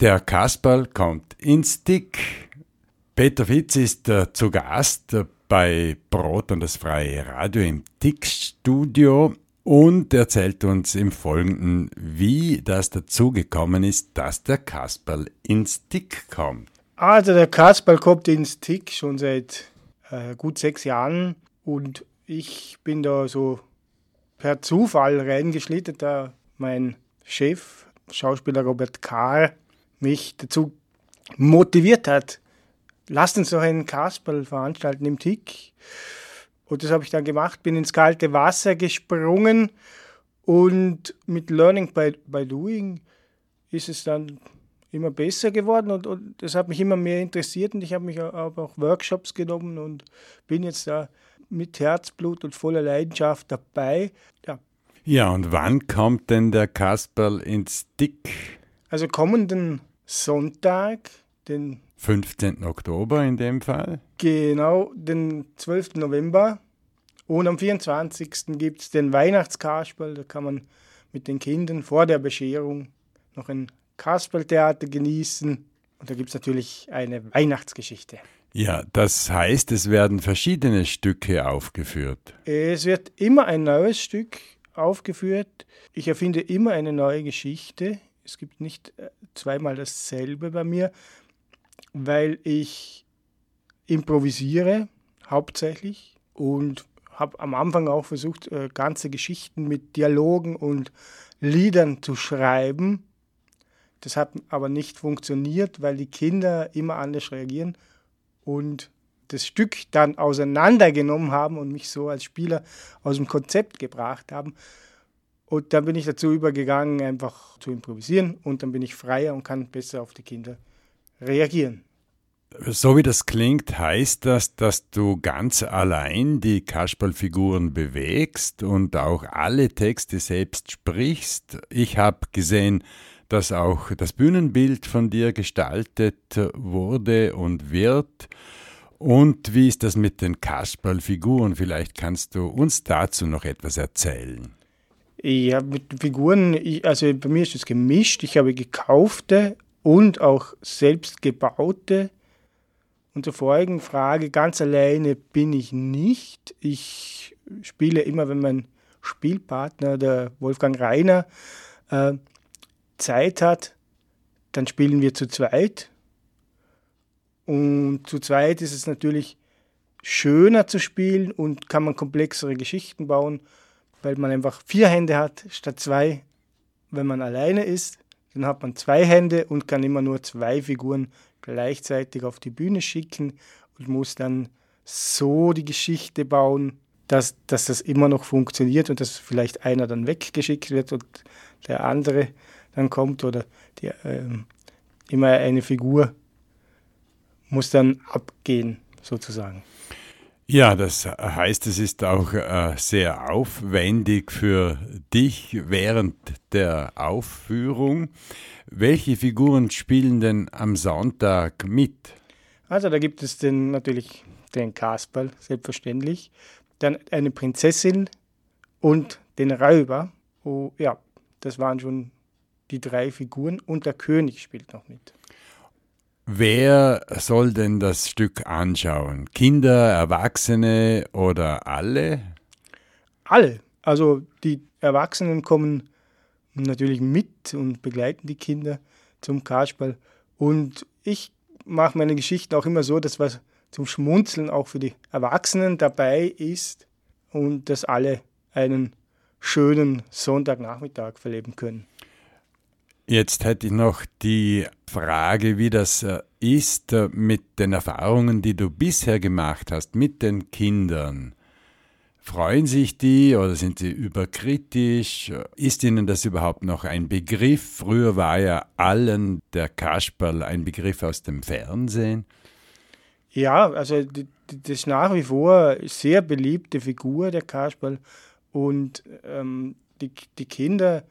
Der Kasperl kommt ins Dick. Peter Fitz ist äh, zu Gast bei Brot und das freie Radio im Dick-Studio und erzählt uns im Folgenden, wie das dazu gekommen ist, dass der Kasperl ins Dick kommt. Also der Kasperl kommt ins Tick schon seit äh, gut sechs Jahren und ich bin da so per Zufall reingeschlittert, da mein Chef, Schauspieler Robert Kahr, mich dazu motiviert hat, lasst uns doch einen Kasperl veranstalten im Tick. Und das habe ich dann gemacht, bin ins kalte Wasser gesprungen und mit Learning by, by Doing ist es dann immer besser geworden und, und das hat mich immer mehr interessiert und ich habe mich auch, auch Workshops genommen und bin jetzt da mit Herzblut und voller Leidenschaft dabei. Ja, ja und wann kommt denn der Kasperl ins Dick? Also kommenden Sonntag, den 15. Oktober in dem Fall? Genau, den 12. November. Und am 24. gibt es den Weihnachtskasperl. Da kann man mit den Kindern vor der Bescherung noch ein Kasperltheater genießen. Und da gibt es natürlich eine Weihnachtsgeschichte. Ja, das heißt, es werden verschiedene Stücke aufgeführt. Es wird immer ein neues Stück aufgeführt. Ich erfinde immer eine neue Geschichte. Es gibt nicht äh, zweimal dasselbe bei mir, weil ich improvisiere hauptsächlich und habe am Anfang auch versucht, äh, ganze Geschichten mit Dialogen und Liedern zu schreiben. Das hat aber nicht funktioniert, weil die Kinder immer anders reagieren und das Stück dann auseinandergenommen haben und mich so als Spieler aus dem Konzept gebracht haben. Und dann bin ich dazu übergegangen, einfach zu improvisieren und dann bin ich freier und kann besser auf die Kinder reagieren. So wie das klingt, heißt das, dass du ganz allein die Kasperlfiguren bewegst und auch alle Texte selbst sprichst. Ich habe gesehen, dass auch das Bühnenbild von dir gestaltet wurde und wird. Und wie ist das mit den Kasperlfiguren? Vielleicht kannst du uns dazu noch etwas erzählen. Ja, mit Figuren, also bei mir ist es gemischt. Ich habe gekaufte und auch selbst gebaute. Und zur vorigen Frage, ganz alleine bin ich nicht. Ich spiele immer, wenn mein Spielpartner, der Wolfgang Reiner, äh, Zeit hat, dann spielen wir zu zweit. Und zu zweit ist es natürlich schöner zu spielen und kann man komplexere Geschichten bauen, weil man einfach vier Hände hat statt zwei, wenn man alleine ist. Dann hat man zwei Hände und kann immer nur zwei Figuren gleichzeitig auf die Bühne schicken und muss dann so die Geschichte bauen, dass, dass das immer noch funktioniert und dass vielleicht einer dann weggeschickt wird und der andere dann kommt oder die, äh, immer eine Figur muss dann abgehen sozusagen. Ja, das heißt, es ist auch äh, sehr aufwendig für dich während der Aufführung. Welche Figuren spielen denn am Sonntag mit? Also da gibt es den, natürlich den Kasperl, selbstverständlich, dann eine Prinzessin und den Räuber. Oh, ja, das waren schon die drei Figuren und der König spielt noch mit. Wer soll denn das Stück anschauen? Kinder, Erwachsene oder alle? Alle. Also die Erwachsenen kommen natürlich mit und begleiten die Kinder zum Kasperl. Und ich mache meine Geschichten auch immer so, dass was zum Schmunzeln auch für die Erwachsenen dabei ist und dass alle einen schönen Sonntagnachmittag verleben können. Jetzt hätte ich noch die Frage, wie das äh, ist äh, mit den Erfahrungen, die du bisher gemacht hast mit den Kindern. Freuen sich die oder sind sie überkritisch? Ist ihnen das überhaupt noch ein Begriff? Früher war ja allen der Kasperl ein Begriff aus dem Fernsehen. Ja, also das ist nach wie vor sehr beliebte Figur, der Kasperl. Und ähm, die, die Kinder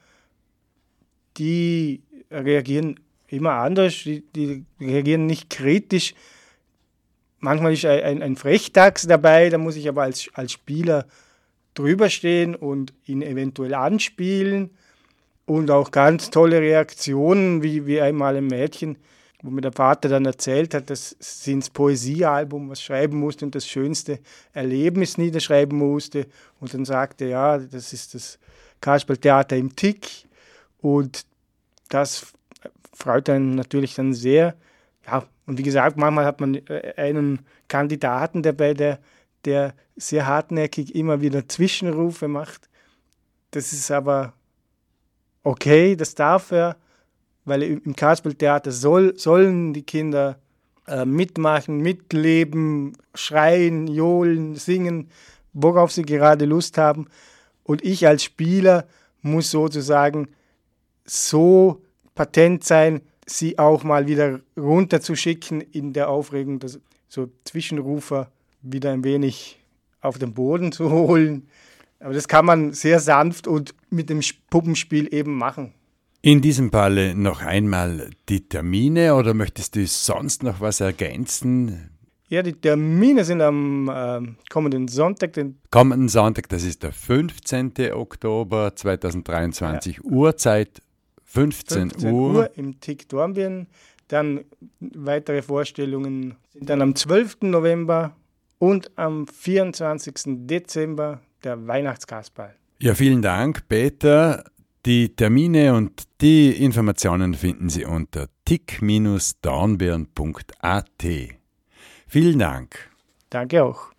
die reagieren immer anders, die, die reagieren nicht kritisch. Manchmal ist ein, ein Frechdachs dabei, da muss ich aber als, als Spieler drüber stehen und ihn eventuell anspielen. und auch ganz tolle Reaktionen, wie, wie einmal ein Mädchen, wo mir der Vater dann erzählt hat, dass sie ins Poesiealbum was schreiben musste und das schönste Erlebnis niederschreiben musste. Und dann sagte, ja, das ist das Kasperltheater im Tick. Und das freut einen natürlich dann sehr. Ja, und wie gesagt, manchmal hat man äh, einen Kandidaten dabei, der, der sehr hartnäckig immer wieder Zwischenrufe macht. Das ist aber okay, das darf er, weil im Kasperltheater soll, sollen die Kinder äh, mitmachen, mitleben, schreien, johlen, singen, worauf sie gerade Lust haben. Und ich als Spieler muss sozusagen so patent sein, sie auch mal wieder runterzuschicken in der Aufregung, dass so Zwischenrufer wieder ein wenig auf den Boden zu holen. Aber das kann man sehr sanft und mit dem Puppenspiel eben machen. In diesem Falle noch einmal die Termine oder möchtest du sonst noch was ergänzen? Ja, die Termine sind am äh, kommenden Sonntag. Den kommenden Sonntag, das ist der 15. Oktober 2023, ja. Uhrzeit 15, 15 Uhr. Uhr im TIC Dornbirn. Dann weitere Vorstellungen sind dann am 12. November und am 24. Dezember der Weihnachtskasperl. Ja, vielen Dank, Peter. Die Termine und die Informationen finden Sie unter tick-dornbirn.at. Vielen Dank. Danke auch.